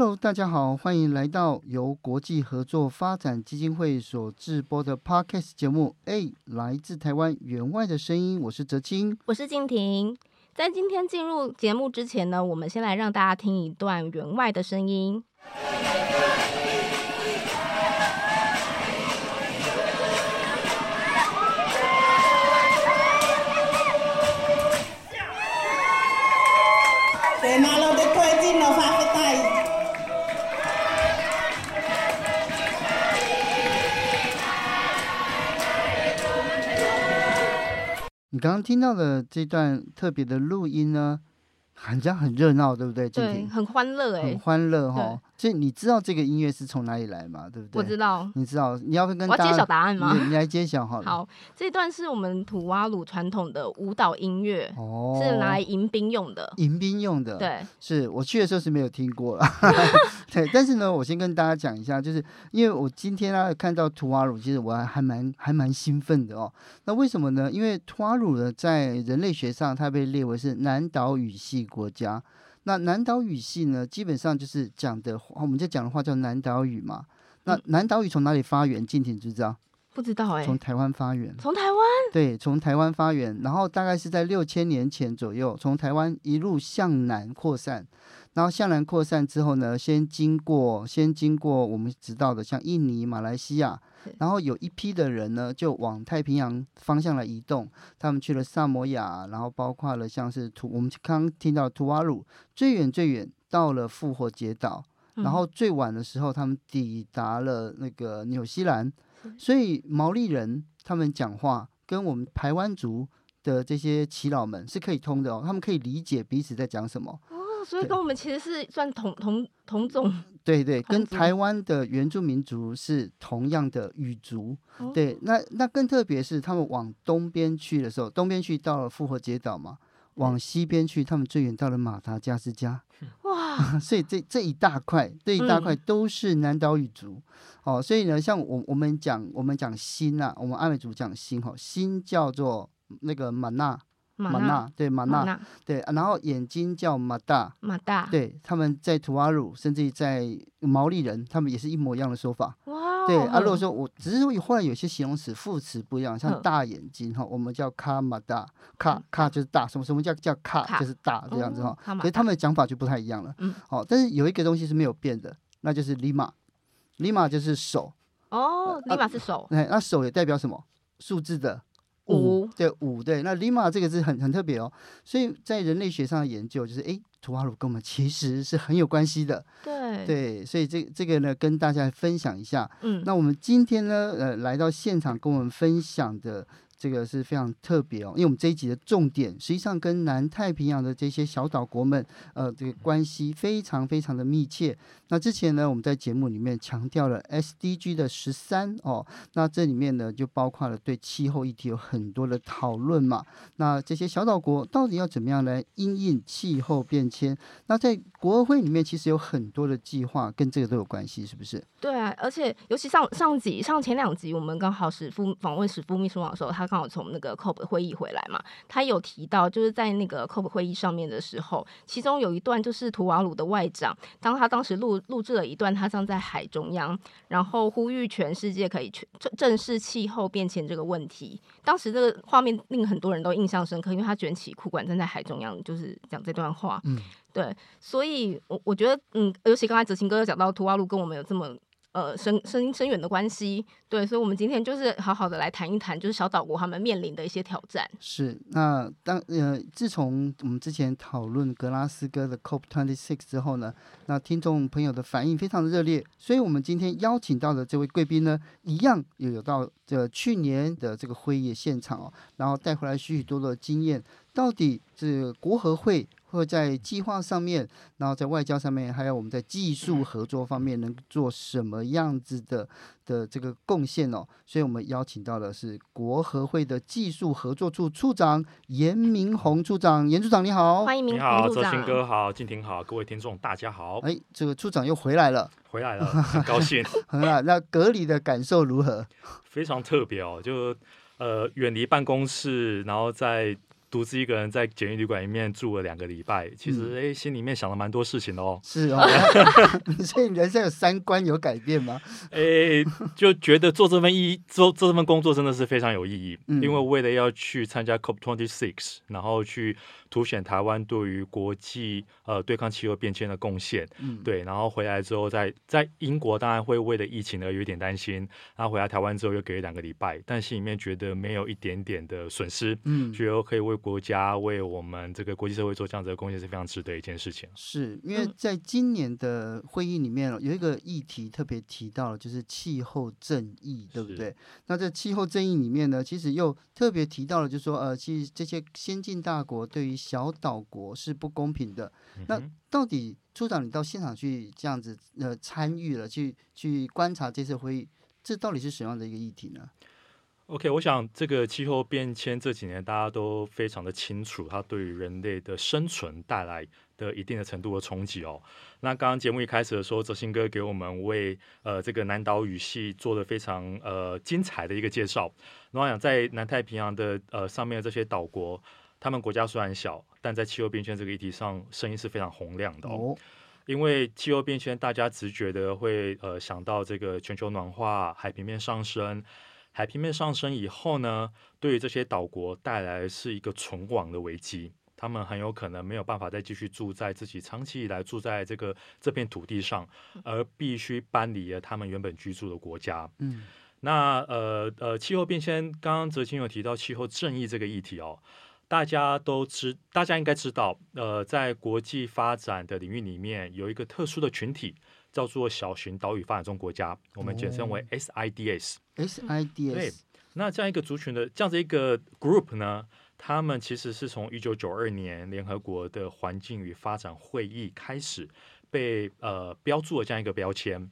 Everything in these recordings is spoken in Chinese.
Hello，大家好，欢迎来到由国际合作发展基金会所制播的 Podcast 节目。A，来自台湾员外的声音，我是泽清，我是静婷。在今天进入节目之前呢，我们先来让大家听一段员外的声音。刚刚听到的这段特别的录音呢，好像很热闹，对不对？对，很欢乐哎，很欢乐哈。所以你知道这个音乐是从哪里来吗？对不对？我知道。你知道？你要跟大家我要揭晓答案吗？你，你来揭晓好了。好，这段是我们土瓦鲁传统的舞蹈音乐，哦，是拿来迎宾用的。迎宾用的。对，是我去的时候是没有听过了。对，但是呢，我先跟大家讲一下，就是因为我今天呢看到土瓦鲁，其实我还还蛮还蛮兴奋的哦。那为什么呢？因为土瓦鲁呢，在人类学上，它被列为是南岛语系国家。那南岛语系呢，基本上就是讲的，我们就讲的话叫南岛语嘛。那南岛语从哪里发源？静婷知不知道？不知道哎、欸。从台湾发源。从台湾？对，从台湾发源，然后大概是在六千年前左右，从台湾一路向南扩散。然后向南扩散之后呢，先经过，先经过我们知道的像印尼、马来西亚。然后有一批的人呢，就往太平洋方向来移动，他们去了萨摩亚，然后包括了像是图，我们刚刚听到图瓦鲁，最远最远到了复活节岛，然后最晚的时候他们抵达了那个纽西兰，所以毛利人他们讲话跟我们台湾族的这些耆老们是可以通的哦，他们可以理解彼此在讲什么。哦所以跟我们其实是算同同同种，对对，跟台湾的原住民族是同样的语族。哦、对，那那更特别是他们往东边去的时候，东边去到了复活节岛嘛，往西边去，他们最远到了马达加斯加。哇！所以这这一大块，这一大块都是南岛语族。嗯、哦，所以呢，像我我们讲我们讲新啊，我们阿美族讲新哈，新叫做那个玛纳。马纳对马纳对，然后眼睛叫马大马大，对，他们在图瓦鲁，甚至于在毛利人，他们也是一模一样的说法。哇，对啊，如果说我只是说后来有些形容词副词不一样，像大眼睛哈，我们叫卡马大，卡卡就是大，什么什么叫叫卡就是大这样子哈，所以他们的讲法就不太一样了。嗯，好，但是有一个东西是没有变的，那就是里马，里马就是手。哦，里马是手。哎，那手也代表什么？数字的。五对五对，那 Lima 这个字很很特别哦，所以在人类学上的研究就是，哎，图瓦鲁跟我们其实是很有关系的。对对，所以这这个呢，跟大家分享一下。嗯，那我们今天呢，呃，来到现场跟我们分享的。这个是非常特别哦，因为我们这一集的重点实际上跟南太平洋的这些小岛国们，呃，这个关系非常非常的密切。那之前呢，我们在节目里面强调了 SDG 的十三哦，那这里面呢就包括了对气候议题有很多的讨论嘛。那这些小岛国到底要怎么样来因应气候变迁？那在国会里面其实有很多的计划跟这个都有关系，是不是？对啊，而且尤其上上集上前两集，我们刚好史副访问史副秘书长的时候，他。刚好从那个 COP 会议回来嘛，他有提到，就是在那个 COP 会议上面的时候，其中有一段就是图瓦鲁的外长，当他当时录录制了一段，他站在海中央，然后呼吁全世界可以去正正视气候变迁这个问题。当时这个画面令很多人都印象深刻，因为他卷起裤管站在海中央，就是讲这段话。嗯，对，所以我我觉得，嗯，尤其刚才子晴哥有讲到图瓦鲁跟我们有这么。呃深深深远的关系。对，所以，我们今天就是好好的来谈一谈，就是小岛国他们面临的一些挑战。是，那当呃，自从我们之前讨论格拉斯哥的 COP26 之后呢，那听众朋友的反应非常的热烈，所以我们今天邀请到的这位贵宾呢，一样也有到这去年的这个会议现场哦，然后带回来许许多多的经验，到底这国合会。或在计划上面，然后在外交上面，还有我们在技术合作方面，能做什么样子的的这个贡献哦？所以我们邀请到的是国合会的技术合作处处长严明宏处长，严处长你好，欢迎明宏你好，周新哥好，静婷好，各位听众大家好。哎，这个处长又回来了，回来了，很高兴。很好，那隔离的感受如何？非常特别哦，就呃远离办公室，然后在。独自一个人在简易旅馆里面住了两个礼拜，其实哎、嗯，心里面想了蛮多事情的哦。是哦 所以人生有三观有改变吗？哎，就觉得做这份意义，做做这份工作真的是非常有意义，嗯、因为为了要去参加 copto six 然后去。凸显台湾对于国际呃对抗气候变迁的贡献，嗯，对，然后回来之后在，在在英国当然会为了疫情而有点担心，然后回来台湾之后又给了两个礼拜，但心里面觉得没有一点点的损失，嗯，觉得可以为国家为我们这个国际社会做这样子的贡献是非常值得一件事情。是因为在今年的会议里面有一个议题特别提到了，就是气候正义，对不对？那在气候正义里面呢，其实又特别提到了，就是说呃，其实这些先进大国对于小岛国是不公平的。那到底处长，你到现场去这样子呃参与了，去去观察这次会议，这到底是什么样的一个议题呢？OK，我想这个气候变迁这几年大家都非常的清楚，它对于人类的生存带来的一定的程度的冲击哦。那刚刚节目一开始的时候，泽新哥给我们为呃这个南岛语系做了非常呃精彩的一个介绍。那我想在南太平洋的呃上面的这些岛国。他们国家虽然小，但在气候变迁这个议题上，声音是非常洪亮的哦。因为气候变迁，大家直觉的会呃想到这个全球暖化、海平面上升。海平面上升以后呢，对于这些岛国带来是一个存亡的危机。他们很有可能没有办法再继续住在自己长期以来住在这个这片土地上，而必须搬离了他们原本居住的国家。嗯，那呃呃，气候变迁，刚刚泽清有提到气候正义这个议题哦。大家都知，大家应该知道，呃，在国际发展的领域里面，有一个特殊的群体，叫做小型岛屿发展中国家，我们简称为 SIDS。SIDS。对，那这样一个族群的这样子一个 group 呢，他们其实是从一九九二年联合国的环境与发展会议开始被呃标注了这样一个标签。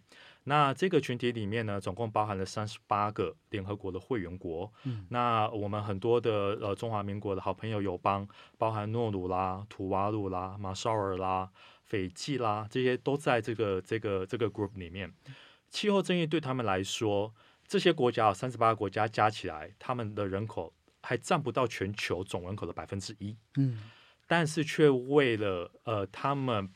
那这个群体里面呢，总共包含了三十八个联合国的会员国。嗯，那我们很多的呃中华民国的好朋友友邦，包含诺鲁啦、土瓦鲁啦、马绍尔啦、斐济啦，这些都在这个这个这个 group 里面。气候正义对他们来说，这些国家三十八个国家加起来，他们的人口还占不到全球总人口的百分之一。嗯，但是却为了呃他们。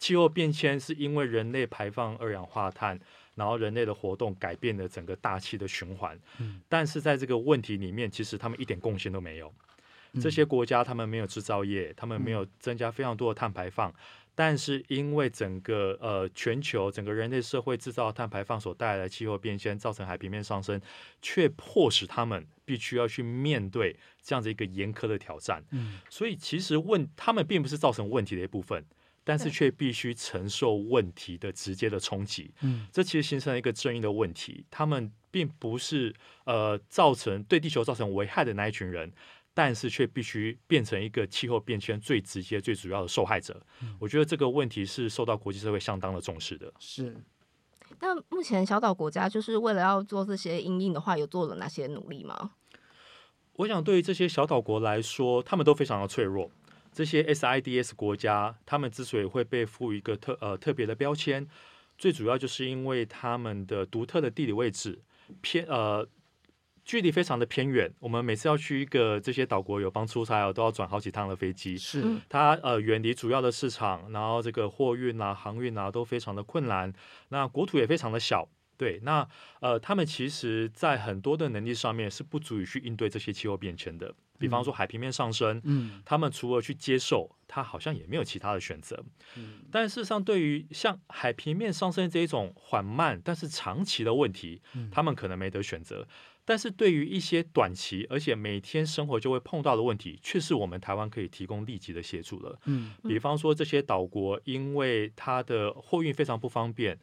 气候变迁是因为人类排放二氧化碳，然后人类的活动改变了整个大气的循环。嗯，但是在这个问题里面，其实他们一点贡献都没有。这些国家他们没有制造业，他们没有增加非常多的碳排放，但是因为整个呃全球整个人类社会制造碳排放所带来的气候变迁，造成海平面上升，却迫使他们必须要去面对这样子一个严苛的挑战。嗯，所以其实问他们并不是造成问题的一部分。但是却必须承受问题的直接的冲击，嗯，这其实形成了一个正义的问题。他们并不是呃造成对地球造成危害的那一群人，但是却必须变成一个气候变迁最直接、最主要的受害者。嗯，我觉得这个问题是受到国际社会相当的重视的。是。那目前小岛国家就是为了要做这些应应的话，有做了哪些努力吗？我想对于这些小岛国来说，他们都非常的脆弱。这些 SIDS 国家，他们之所以会被赋予一个特呃特别的标签，最主要就是因为他们的独特的地理位置偏呃距离非常的偏远。我们每次要去一个这些岛国友邦出差哦，都要转好几趟的飞机。是它呃远离主要的市场，然后这个货运啊、航运啊都非常的困难。那国土也非常的小。对，那呃，他们其实，在很多的能力上面是不足以去应对这些气候变迁的。比方说海平面上升，嗯，他们除了去接受，他好像也没有其他的选择。嗯，但事实上，对于像海平面上升这一种缓慢但是长期的问题，他们可能没得选择。但是对于一些短期而且每天生活就会碰到的问题，却是我们台湾可以提供立即的协助了。嗯，比方说这些岛国，因为它的货运非常不方便。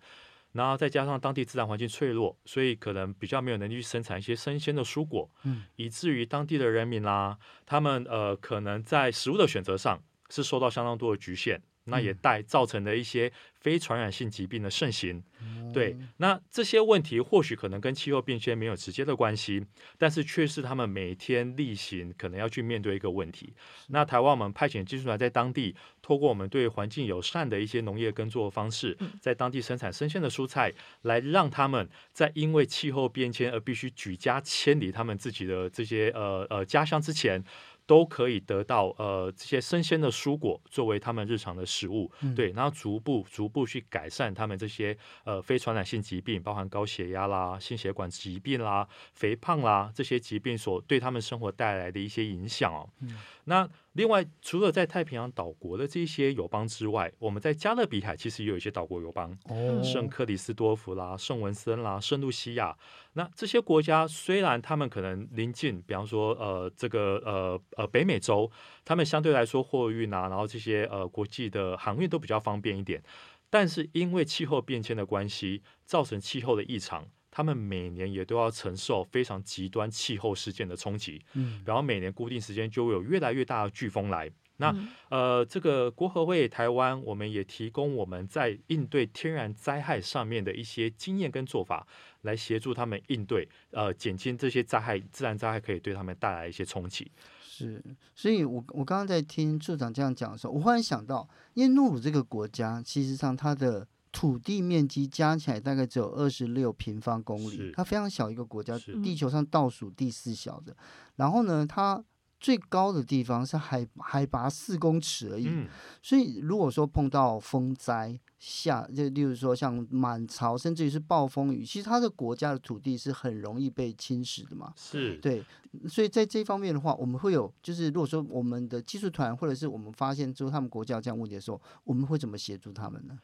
然后再加上当地自然环境脆弱，所以可能比较没有能力去生产一些生鲜的蔬果，嗯，以至于当地的人民啦，他们呃可能在食物的选择上是受到相当多的局限。那也带造成了一些非传染性疾病的盛行，嗯、对。那这些问题或许可能跟气候变迁没有直接的关系，但是却是他们每天例行可能要去面对一个问题。那台湾我们派遣技术团在当地，透过我们对环境友善的一些农业耕作方式，在当地生产生鲜的蔬菜，来让他们在因为气候变迁而必须举家迁离他们自己的这些呃呃家乡之前。都可以得到呃这些生鲜的蔬果作为他们日常的食物，嗯、对，然后逐步逐步去改善他们这些呃非传染性疾病，包含高血压啦、心血管疾病啦、肥胖啦这些疾病所对他们生活带来的一些影响哦。嗯、那另外，除了在太平洋岛国的这些友邦之外，我们在加勒比海其实也有一些岛国友邦，哦、圣克里斯多福啦、圣文森啦、圣露西亚。那这些国家虽然他们可能临近，比方说呃这个呃呃北美洲，他们相对来说货运啊，然后这些呃国际的航运都比较方便一点，但是因为气候变迁的关系，造成气候的异常。他们每年也都要承受非常极端气候事件的冲击，嗯，然后每年固定时间就会有越来越大的飓风来。那呃，这个国合会台湾，我们也提供我们在应对天然灾害上面的一些经验跟做法，来协助他们应对，呃，减轻这些灾害，自然灾害可以对他们带来一些冲击。是，所以我我刚刚在听处长这样讲的时候，我忽然想到，因为诺鲁这个国家，其实上它的。土地面积加起来大概只有二十六平方公里，它非常小一个国家，地球上倒数第四小的。然后呢，它最高的地方是海海拔四公尺而已。嗯、所以如果说碰到风灾下，就例如说像满潮，甚至于是暴风雨，其实它的国家的土地是很容易被侵蚀的嘛。是对，所以在这方面的话，我们会有，就是如果说我们的技术团或者是我们发现之后他们国家有这样问题的时候，我们会怎么协助他们呢？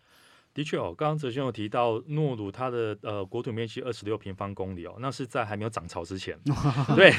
的确哦，刚刚哲兄有提到诺鲁，它的呃国土面积二十六平方公里哦，那是在还没有涨潮之前，对，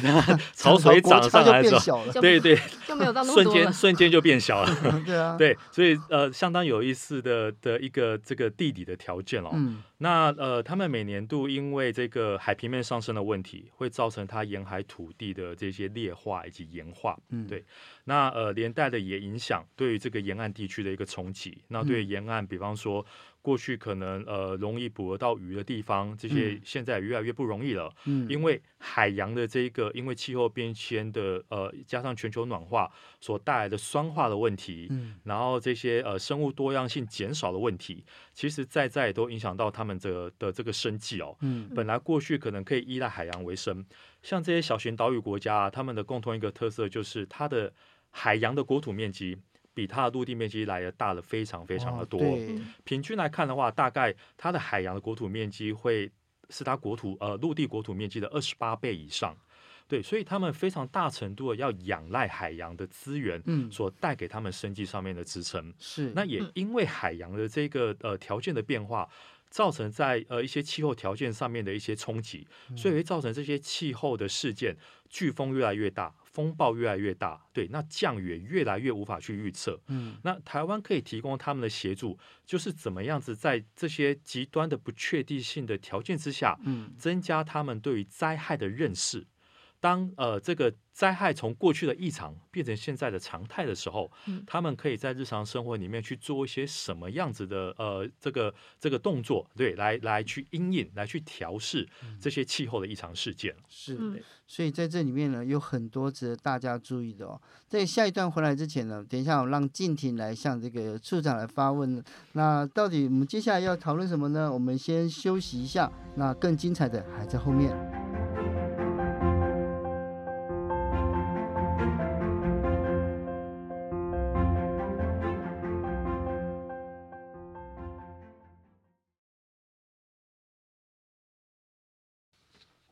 潮水涨上来之后，对对，就没有到 那么瞬间瞬间就变小了，对啊，对，所以呃相当有意思的的一个这个地理的条件哦。嗯那呃，他们每年度因为这个海平面上升的问题，会造成它沿海土地的这些劣化以及盐化，嗯，对。那呃，连带的也影响对于这个沿岸地区的一个冲击。那对于沿岸，比方说。过去可能呃容易捕得到鱼的地方，这些现在越来越不容易了。嗯，因为海洋的这个，因为气候变迁的呃，加上全球暖化所带来的酸化的问题，嗯，然后这些呃生物多样性减少的问题，其实在在都影响到他们的的这个生计哦。嗯，本来过去可能可以依赖海洋为生，像这些小型岛屿国家啊，他们的共同一个特色就是它的海洋的国土面积。比它的陆地面积来的大了非常非常的多。平均来看的话，大概它的海洋的国土面积会是它国土呃陆地国土面积的二十八倍以上。对，所以他们非常大程度的要仰赖海洋的资源，嗯所带给他们生计上面的支撑。是，那也因为海洋的这个呃条件的变化，造成在呃一些气候条件上面的一些冲击，所以会造成这些气候的事件，飓风越来越大。风暴越来越大，对，那降雨也越来越无法去预测。嗯，那台湾可以提供他们的协助，就是怎么样子在这些极端的不确定性的条件之下，嗯，增加他们对于灾害的认识。当呃这个灾害从过去的异常变成现在的常态的时候，嗯、他们可以在日常生活里面去做一些什么样子的呃这个这个动作，对，来来去因应，来去调试这些气候的异常事件。是，所以在这里面呢，有很多值得大家注意的哦。在下一段回来之前呢，等一下我让静婷来向这个处长来发问。那到底我们接下来要讨论什么呢？我们先休息一下，那更精彩的还在后面。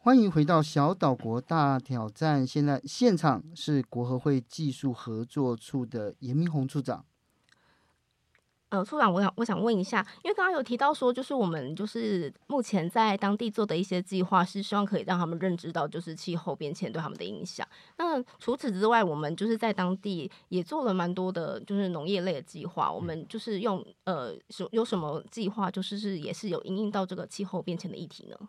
欢迎回到小岛国大挑战。现在现场是国合会技术合作处的严明宏处长。呃，处长，我想我想问一下，因为刚刚有提到说，就是我们就是目前在当地做的一些计划，是希望可以让他们认知到就是气候变迁对他们的影响。那除此之外，我们就是在当地也做了蛮多的，就是农业类的计划。我们就是用呃，有有什么计划，就是是也是有应应到这个气候变迁的议题呢？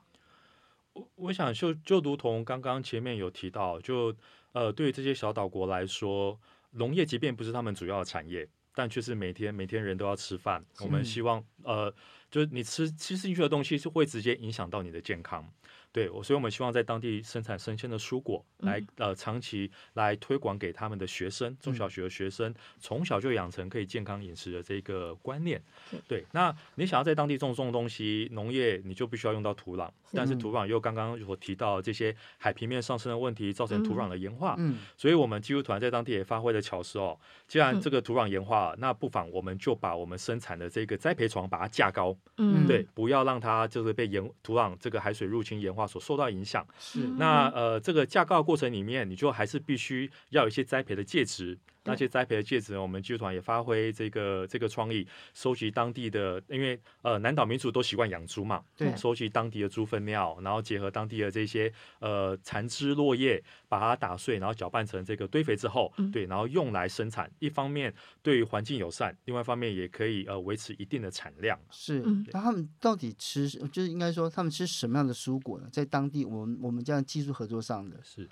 我我想就就如同刚刚前面有提到，就呃，对于这些小岛国来说，农业即便不是他们主要的产业。但却是每天每天人都要吃饭，我们希望呃，就是你吃吃进去的东西是会直接影响到你的健康。对，我所以我们希望在当地生产生鲜的蔬果，来、嗯、呃长期来推广给他们的学生，中小学的学生从小就养成可以健康饮食的这个观念。对，那你想要在当地种种东西，农业你就必须要用到土壤，但是土壤又刚刚我提到这些海平面上升的问题，造成土壤的盐化。嗯，所以我们技术团在当地也发挥了巧思哦。既然这个土壤盐化，那不妨我们就把我们生产的这个栽培床把它架高。嗯，对，不要让它就是被盐土壤这个海水入侵盐化。所受到影响是那呃，这个架高的过程里面，你就还是必须要有一些栽培的介质。那些栽培的介质，我们技术团也发挥这个这个创意，收集当地的，因为呃南岛民族都习惯养猪嘛，对，收集当地的猪粪尿，然后结合当地的这些呃残枝落叶，把它打碎，然后搅拌成这个堆肥之后，嗯、对，然后用来生产。一方面对于环境友善，另外一方面也可以呃维持一定的产量。是，那他们到底吃，就是应该说他们吃什么样的蔬果呢？在当地，我们我们这样技术合作上的是。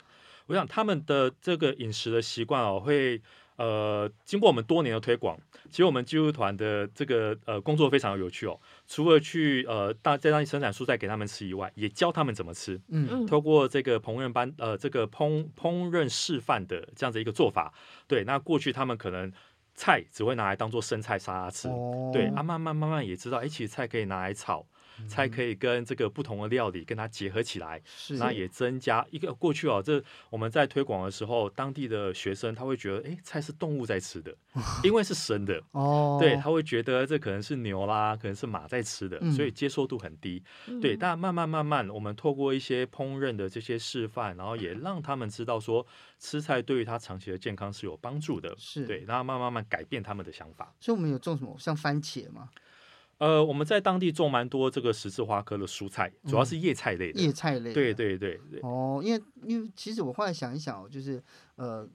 我想他们的这个饮食的习惯哦，会呃经过我们多年的推广，其实我们技术团的这个呃工作非常有趣哦。除了去呃大在当地生产蔬菜给他们吃以外，也教他们怎么吃。嗯嗯。透过这个烹饪班呃这个烹烹饪示范的这样子一个做法，对，那过去他们可能菜只会拿来当做生菜沙拉吃，哦、对啊，慢慢慢慢也知道，哎，其实菜可以拿来炒。才可以跟这个不同的料理跟它结合起来，那也增加一个过去哦。这我们在推广的时候，当地的学生他会觉得，哎，菜是动物在吃的，因为是生的哦。对，他会觉得这可能是牛啦，可能是马在吃的，所以接受度很低。对，但慢慢慢慢，我们透过一些烹饪的这些示范，然后也让他们知道说，吃菜对于他长期的健康是有帮助的。是对，然后慢慢慢慢改变他们的想法。所以我们有种什么，像番茄吗？呃，我们在当地种蛮多这个十字花科的蔬菜，主要是叶菜类的。叶菜类。对对对对。哦，因为因为其实我后来想一想哦，就是呃。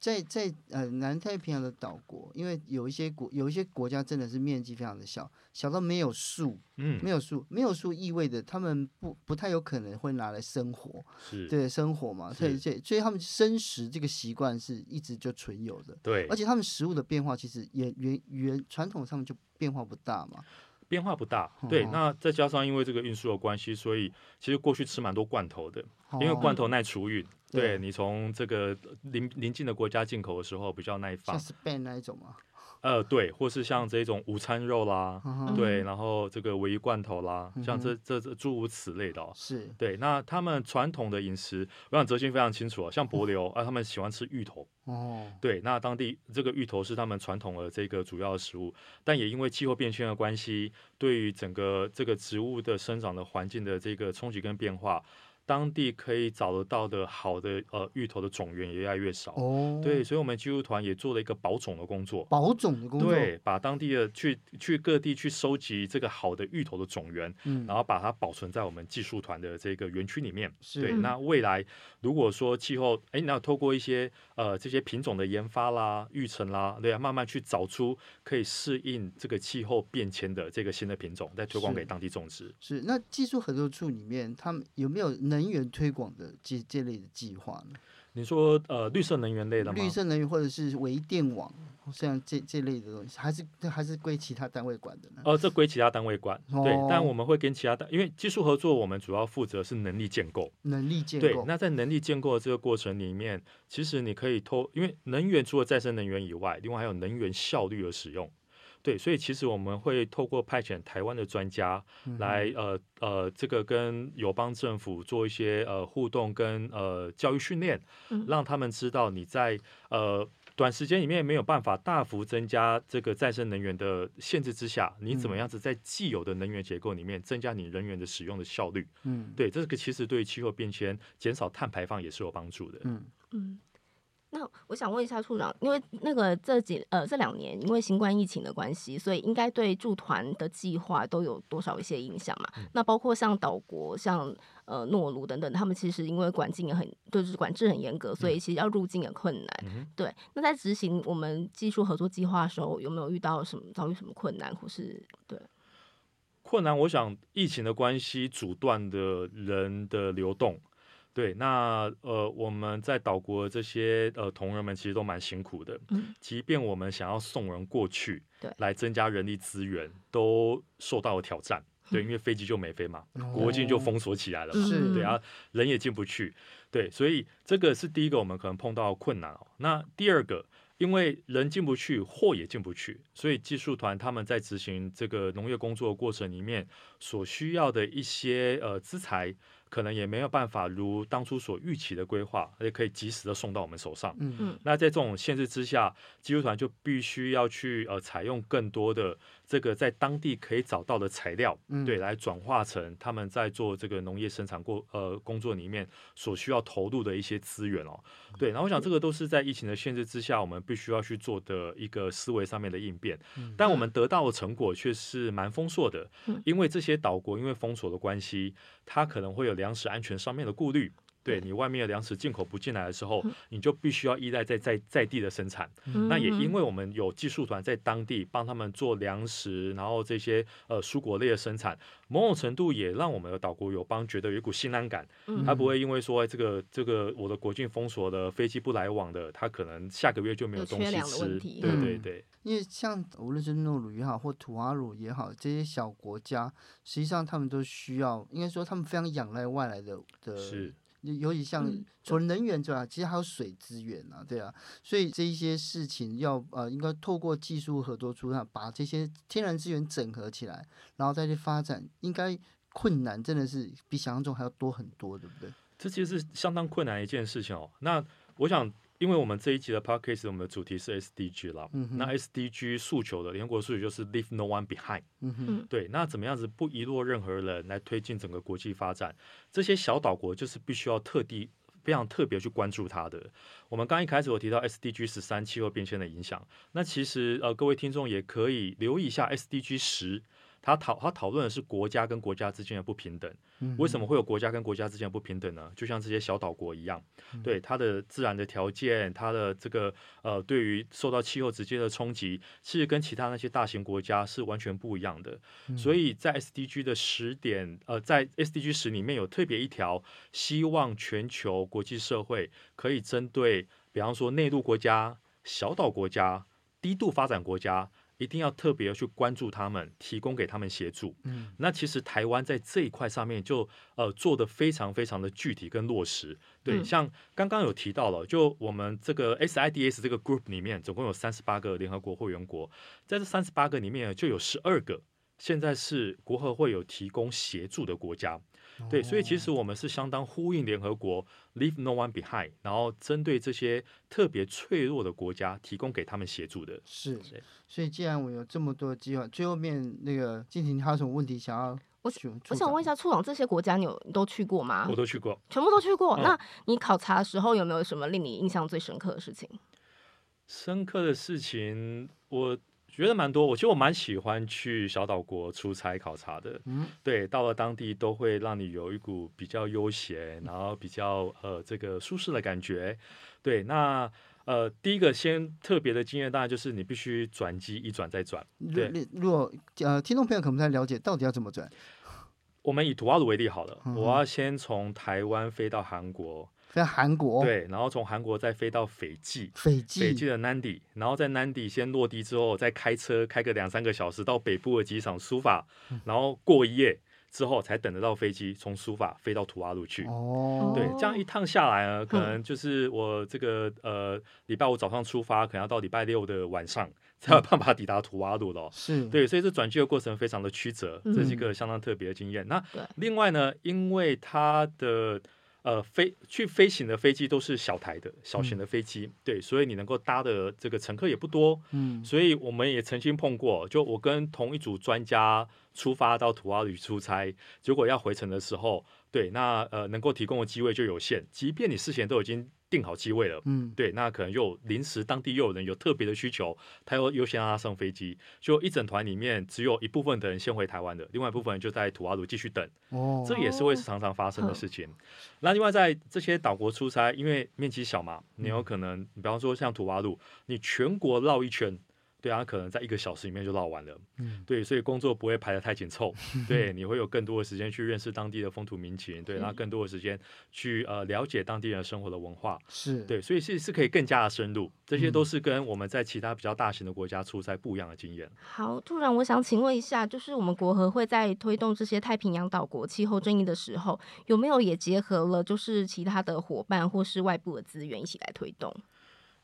在在呃南太平洋的岛国，因为有一些国有一些国家真的是面积非常的小，小到没有树，嗯，没有树，没有树意味着他们不不太有可能会拿来生活，是对生活嘛，所以所以所以他们生食这个习惯是一直就存有的，对，而且他们食物的变化其实也原原传统上面就变化不大嘛。变化不大，对。那再加上因为这个运输的关系，所以其实过去吃蛮多罐头的，因为罐头耐储运。对，你从这个邻邻近的国家进口的时候比较耐放。像 Spain 那一种吗？呃，对，或是像这种午餐肉啦，嗯、对，然后这个鮪鱼罐头啦，嗯、像这这这诸如此类的、哦，是对。那他们传统的饮食，我想哲勋非常清楚啊，像帛琉、嗯、啊，他们喜欢吃芋头，哦，对，那当地这个芋头是他们传统的这个主要的食物，但也因为气候变迁的关系，对于整个这个植物的生长的环境的这个冲击跟变化。当地可以找得到的好的呃芋头的种源也越来越少。哦，对，所以我们技术团也做了一个保种的工作，保种的工作，对，把当地的去去各地去收集这个好的芋头的种源，嗯，然后把它保存在我们技术团的这个园区里面，对，那未来如果说气候，哎，那透过一些呃这些品种的研发啦、育成啦，对啊，慢慢去找出可以适应这个气候变迁的这个新的品种，再推广给当地种植。是，是，那技术合作处里面他们有没有？能源推广的这这类的计划呢？你说呃绿色能源类的吗？绿色能源或者是微电网，像这这类的东西，还是还是归其他单位管的呢？呃，这归其他单位管，哦、对。但我们会跟其他单，因为技术合作，我们主要负责是能力建构。能力建构。对，那在能力建构的这个过程里面，其实你可以透，因为能源除了再生能源以外，另外还有能源效率的使用。对，所以其实我们会透过派遣台湾的专家来，呃呃，这个跟友邦政府做一些呃互动跟呃教育训练，让他们知道你在呃短时间里面没有办法大幅增加这个再生能源的限制之下，你怎么样子在既有的能源结构里面增加你能源的使用的效率？嗯，对，这个其实对气候变迁减少碳排放也是有帮助的。嗯嗯。那我想问一下处长，因为那个这几呃这两年因为新冠疫情的关系，所以应该对驻团的计划都有多少一些影响嘛？嗯、那包括像岛国，像呃诺鲁等等，他们其实因为管境也很就是管制很严格，所以其实要入境也困难。嗯、对，那在执行我们技术合作计划的时候，有没有遇到什么遭遇什么困难，或是对困难？我想疫情的关系阻断的人的流动。对，那呃，我们在岛国这些呃同仁们其实都蛮辛苦的，嗯，即便我们想要送人过去，对，来增加人力资源，都受到了挑战，对，因为飞机就没飞嘛，嗯、国境就封锁起来了嘛，是，对啊，人也进不去，对，所以这个是第一个我们可能碰到的困难哦。那第二个，因为人进不去，货也进不去，所以技术团他们在执行这个农业工作的过程里面所需要的一些呃资材。可能也没有办法如当初所预期的规划，而且可以及时的送到我们手上。嗯嗯。那在这种限制之下，技术团就必须要去呃采用更多的这个在当地可以找到的材料，嗯、对，来转化成他们在做这个农业生产过呃工作里面所需要投入的一些资源哦。对，然后我想这个都是在疫情的限制之下，我们必须要去做的一个思维上面的应变。嗯、但我们得到的成果却是蛮丰硕的，因为这些岛国因为封锁的关系，它可能会有两。粮食安全上面的顾虑，对你外面的粮食进口不进来的时候，你就必须要依赖在在在地的生产。那也因为我们有技术团在当地帮他们做粮食，然后这些呃蔬果类的生产，某种程度也让我们的岛国友邦觉得有一股心安感。他不会因为说这个这个我的国境封锁的飞机不来往的，他可能下个月就没有东西吃。对对对，因为像无论是诺鲁也好，或土阿鲁也好，这些小国家，实际上他们都需要，应该说他们非常仰赖外来的的。是。尤其像除了能源之外，其实还有水资源啊，对啊，所以这一些事情要呃，应该透过技术合作出来，把这些天然资源整合起来，然后再去发展，应该困难真的是比想象中还要多很多，对不对？这其实是相当困难一件事情哦。那我想。因为我们这一集的 podcast，我们的主题是 SDG 了。嗯、那 SDG 诉求的联合国诉求就是 Leave No One Behind。嗯。对，那怎么样子不遗落任何人来推进整个国际发展？这些小岛国就是必须要特地、非常特别去关注它的。我们刚一开始我提到 SDG 十三气候变迁的影响，那其实呃各位听众也可以留意一下 SDG 十。他讨他讨论的是国家跟国家之间的不平等，为什么会有国家跟国家之间的不平等呢？就像这些小岛国一样，对它的自然的条件，它的这个呃，对于受到气候直接的冲击，其实跟其他那些大型国家是完全不一样的。所以在 SDG 的十点，呃，在 SDG 十里面有特别一条，希望全球国际社会可以针对，比方说内陆国家、小岛国家、低度发展国家。一定要特别去关注他们，提供给他们协助。嗯，那其实台湾在这一块上面就呃做的非常非常的具体跟落实。对，嗯、像刚刚有提到了，就我们这个 SIDS 这个 group 里面，总共有三十八个联合国会员国，在这三十八个里面就有十二个现在是国合会有提供协助的国家。对，所以其实我们是相当呼应联合国 Leave No One Behind，然后针对这些特别脆弱的国家提供给他们协助的。是，所以既然我有这么多计划，最后面那个静婷，你还有什么问题想要？我我想问一下处长，这些国家你有都去过吗？我都去过，全部都去过。嗯、那你考察的时候有没有什么令你印象最深刻的事情？深刻的事情，我。觉得蛮多，我其实我蛮喜欢去小岛国出差考察的。嗯，对，到了当地都会让你有一股比较悠闲，然后比较呃这个舒适的感觉。对，那呃第一个先特别的经验，当然就是你必须转机一转再转。对，如果呃听众朋友可能不太了解，到底要怎么转？我们以土瓦鲁为例好了，嗯、我要先从台湾飞到韩国。飞韩国，对，然后从韩国再飞到斐济，斐济，斐济的南底，然后在南底先落地之后，再开车开个两三个小时到北部的机场苏法，然后过一夜之后才等得到飞机从苏法飞到图瓦鲁去。哦，对，这样一趟下来呢，可能就是我这个呃礼拜五早上出发，可能要到礼拜六的晚上才有办法抵达图瓦鲁了。是对，所以这转机的过程非常的曲折，这是一个相当特别的经验。那另外呢，因为它的呃飞去飞行的飞机都是小台的小型的飞机，嗯、对，所以你能够搭的这个乘客也不多，嗯，所以我们也曾经碰过，就我跟同一组专家出发到土耳其出差，结果要回程的时候，对，那呃能够提供的机位就有限，即便你事先都已经。订好机位了，嗯，对，那可能又临时当地又有人有特别的需求，他又优先让他上飞机，就一整团里面只有一部分的人先回台湾的，另外一部分人就在土瓦鲁继续等，哦，这也是会常常发生的事情。哦、那另外在这些岛国出差，因为面积小嘛，你有可能，你比方说像土瓦鲁，你全国绕一圈。对啊，可能在一个小时里面就绕完了。嗯，对，所以工作不会排得太紧凑。对，你会有更多的时间去认识当地的风土民情，对，然后更多的时间去呃了解当地人生活的文化。是对，所以是是可以更加的深入。这些都是跟我们在其他比较大型的国家出差不一样的经验。好，突然我想请问一下，就是我们国合会在推动这些太平洋岛国气候正义的时候，有没有也结合了就是其他的伙伴或是外部的资源一起来推动？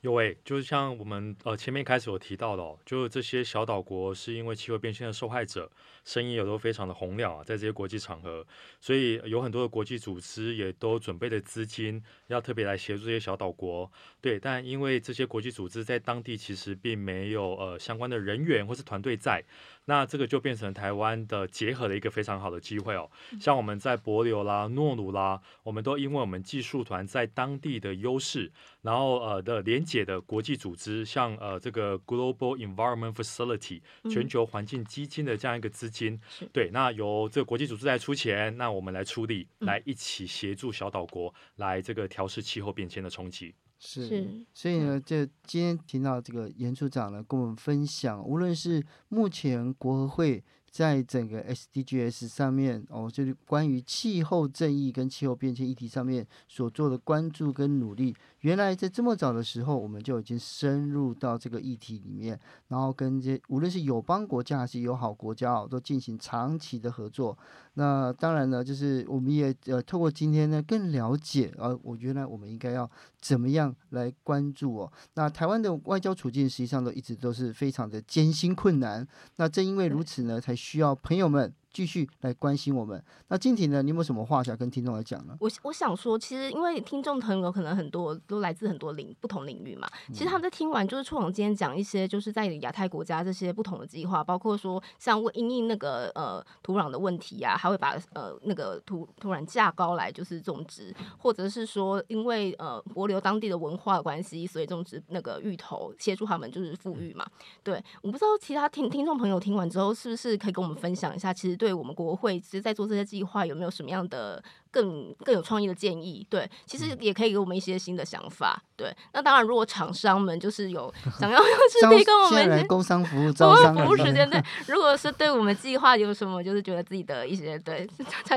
有诶，就是像我们呃前面开始有提到的，哦，就是这些小岛国是因为气候变迁的受害者，声音也都非常的洪亮啊，在这些国际场合，所以有很多的国际组织也都准备了资金，要特别来协助这些小岛国。对，但因为这些国际组织在当地其实并没有呃相关的人员或是团队在。那这个就变成台湾的结合的一个非常好的机会哦。像我们在帛琉啦、诺鲁啦，我们都因为我们技术团在当地的优势，然后呃的连结的国际组织，像呃这个 Global Environment Facility 全球环境基金的这样一个资金，嗯、对，那由这个国际组织来出钱，那我们来出力，来一起协助小岛国来这个调试气候变迁的冲击。是，所以呢，这今天听到这个严处长呢，跟我们分享，无论是目前国合会在整个 SDGs 上面哦，就是关于气候正义跟气候变迁议题上面所做的关注跟努力。原来在这么早的时候，我们就已经深入到这个议题里面，然后跟这无论是友邦国家还是友好国家哦，都进行长期的合作。那当然呢，就是我们也呃透过今天呢，更了解啊，我原来我们应该要怎么样来关注哦。那台湾的外交处境实际上都一直都是非常的艰辛困难。那正因为如此呢，才需要朋友们。继续来关心我们。那静婷呢？你有没有什么话想跟听众来讲呢？我我想说，其实因为听众朋友可能很多都来自很多领不同领域嘛。其实他们在听完就是处长今天讲一些，就是在亚太国家这些不同的计划，包括说像因应那个呃土壤的问题啊，还会把呃那个土土壤架高来就是种植，或者是说因为呃博流当地的文化的关系，所以种植那个芋头，协助他们就是富裕嘛。对，我不知道其他听听众朋友听完之后，是不是可以跟我们分享一下？其实。对我们国会，其实在做这些计划，有没有什么样的更更有创意的建议？对，其实也可以给我们一些新的想法。对，那当然，如果厂商们就是有 想要就是提供我们工商服务 招商服务时间，对，如果是对我们计划有什么，就是觉得自己的一些对，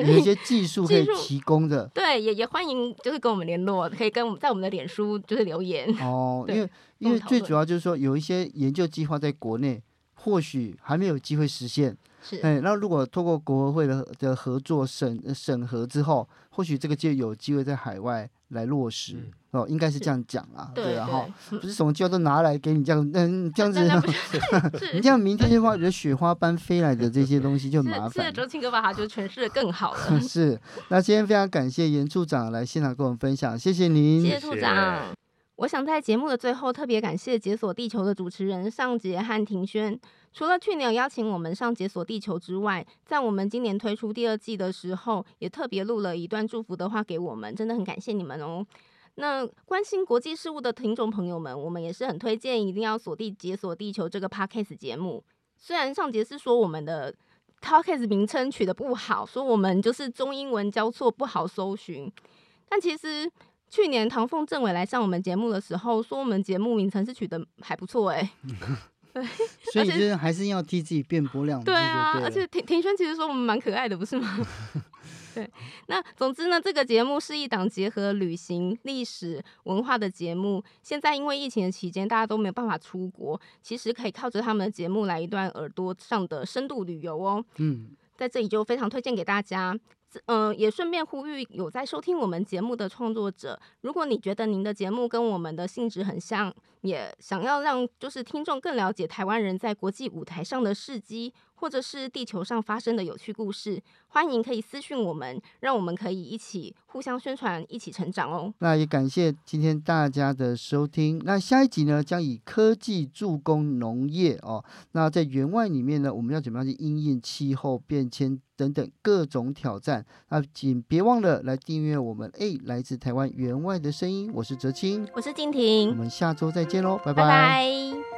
有一些技术可以提供的，对，也也欢迎就是跟我们联络，可以跟我们在我们的脸书就是留言哦，因为因为最主要就是说有一些研究计划在国内或许还没有机会实现。是，哎，那如果透过国合会的的合作审审核之后，或许这个就有机会在海外来落实、嗯、哦，应该是这样讲啊，对，然后不是 什么机会都拿来给你这样，嗯，这样子，你这样明天就话，有雪花般飞来的这些东西就麻烦。是周庆哥把它就诠释的更好了。是，那今天非常感谢严处长来现场跟我们分享，谢谢您，谢谢处长。我想在节目的最后特别感谢解锁地球的主持人尚杰和庭轩。除了去年有邀请我们上解锁地球之外，在我们今年推出第二季的时候，也特别录了一段祝福的话给我们，真的很感谢你们哦。那关心国际事务的听众朋友们，我们也是很推荐一定要锁定解锁地球这个 Podcast 节目。虽然尚杰是说我们的 Podcast 名称取得不好，说我们就是中英文交错不好搜寻，但其实。去年唐凤政委来上我们节目的时候，说我们节目名称是取得还不错哎、欸，对，所以就是还是要替自己辩驳两句。对啊，而且庭庭轩其实说我们蛮可爱的，不是吗？对，那总之呢，这个节目是一档结合旅行、历史、文化的节目。现在因为疫情的期间，大家都没有办法出国，其实可以靠着他们的节目来一段耳朵上的深度旅游哦。嗯，在这里就非常推荐给大家。嗯、也顺便呼吁有在收听我们节目的创作者，如果你觉得您的节目跟我们的性质很像，也想要让就是听众更了解台湾人在国际舞台上的事迹，或者是地球上发生的有趣故事，欢迎可以私讯我们，让我们可以一起互相宣传，一起成长哦。那也感谢今天大家的收听。那下一集呢，将以科技助攻农业哦。那在援外里面呢，我们要怎么样去因应气候变迁等等各种挑战？那请别忘了来订阅我们。哎，来自台湾员外的声音，我是哲青，我是静婷，我们下周再见喽，拜拜。拜拜。